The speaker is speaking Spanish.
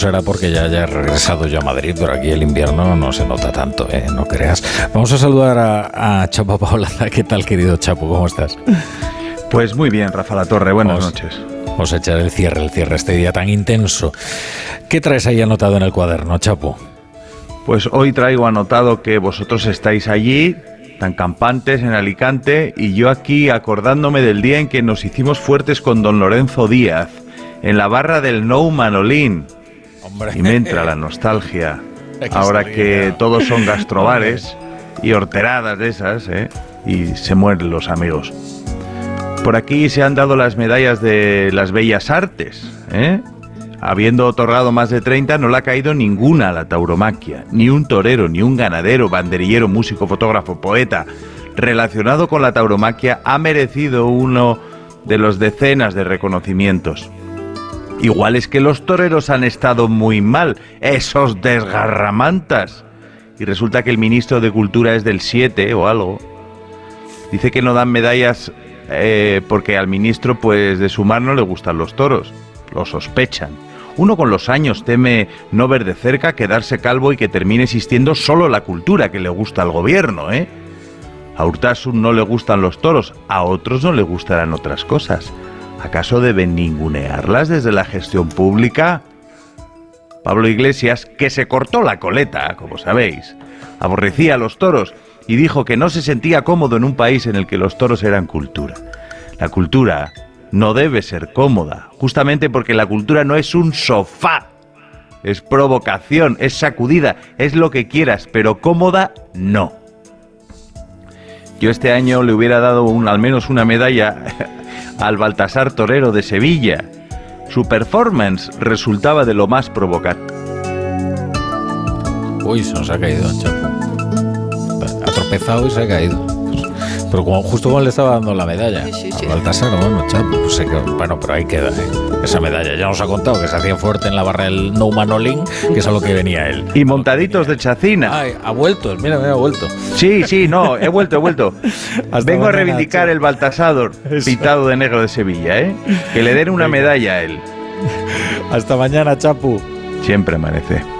será porque ya haya regresado yo a Madrid, pero aquí el invierno no se nota tanto, ¿eh? no creas. Vamos a saludar a, Chapo Paulada. ¿Qué tal, querido Chapo? ¿Cómo estás? Pues muy bien, Rafa La Torre. Buenas noches. Vamos a echar el cierre, el cierre, este día tan intenso. ¿Qué traes ahí anotado en el cuaderno, Chapo? Pues hoy traigo anotado que vosotros estáis allí, tan campantes en Alicante, y yo aquí acordándome del día en que nos hicimos fuertes con don Lorenzo Díaz, en la barra del No Manolín y me entra la nostalgia. Ahora que todos son gastrobares y horteradas de esas, ¿eh? y se mueren los amigos. Por aquí se han dado las medallas de las bellas artes. ¿eh? Habiendo otorgado más de 30, no le ha caído ninguna a la tauromaquia. Ni un torero, ni un ganadero, banderillero, músico, fotógrafo, poeta relacionado con la tauromaquia ha merecido uno de los decenas de reconocimientos. Igual es que los toreros han estado muy mal, esos desgarramantas. Y resulta que el ministro de Cultura es del 7 o algo. Dice que no dan medallas eh, porque al ministro pues de su mar no le gustan los toros. Lo sospechan. Uno con los años teme no ver de cerca, quedarse calvo y que termine existiendo solo la cultura que le gusta al gobierno, ¿eh? A Urtasun no le gustan los toros, a otros no le gustarán otras cosas. ¿Acaso deben ningunearlas desde la gestión pública? Pablo Iglesias, que se cortó la coleta, como sabéis, aborrecía a los toros y dijo que no se sentía cómodo en un país en el que los toros eran cultura. La cultura no debe ser cómoda, justamente porque la cultura no es un sofá, es provocación, es sacudida, es lo que quieras, pero cómoda no. Yo este año le hubiera dado un, al menos una medalla al Baltasar Torero de Sevilla. Su performance resultaba de lo más provocante. Uy, se nos ha caído, Chapo. Ha tropezado y se ha caído. Pero como, justo cuando le estaba dando la medalla sí, sí, Baltasar, bueno, chapo, pues bueno, pero ahí queda ¿eh? esa medalla. Ya nos ha contado que se hacía fuerte en la barra del No Manolín, que es a lo que venía él. Y montaditos de chacina. Ay, ha vuelto, mira, mira, ha vuelto. Sí, sí, no, he vuelto, he vuelto. Vengo a reivindicar el Baltasador pintado de negro de Sevilla, ¿eh? Que le den una medalla a él. Hasta mañana, Chapu. Siempre amanece.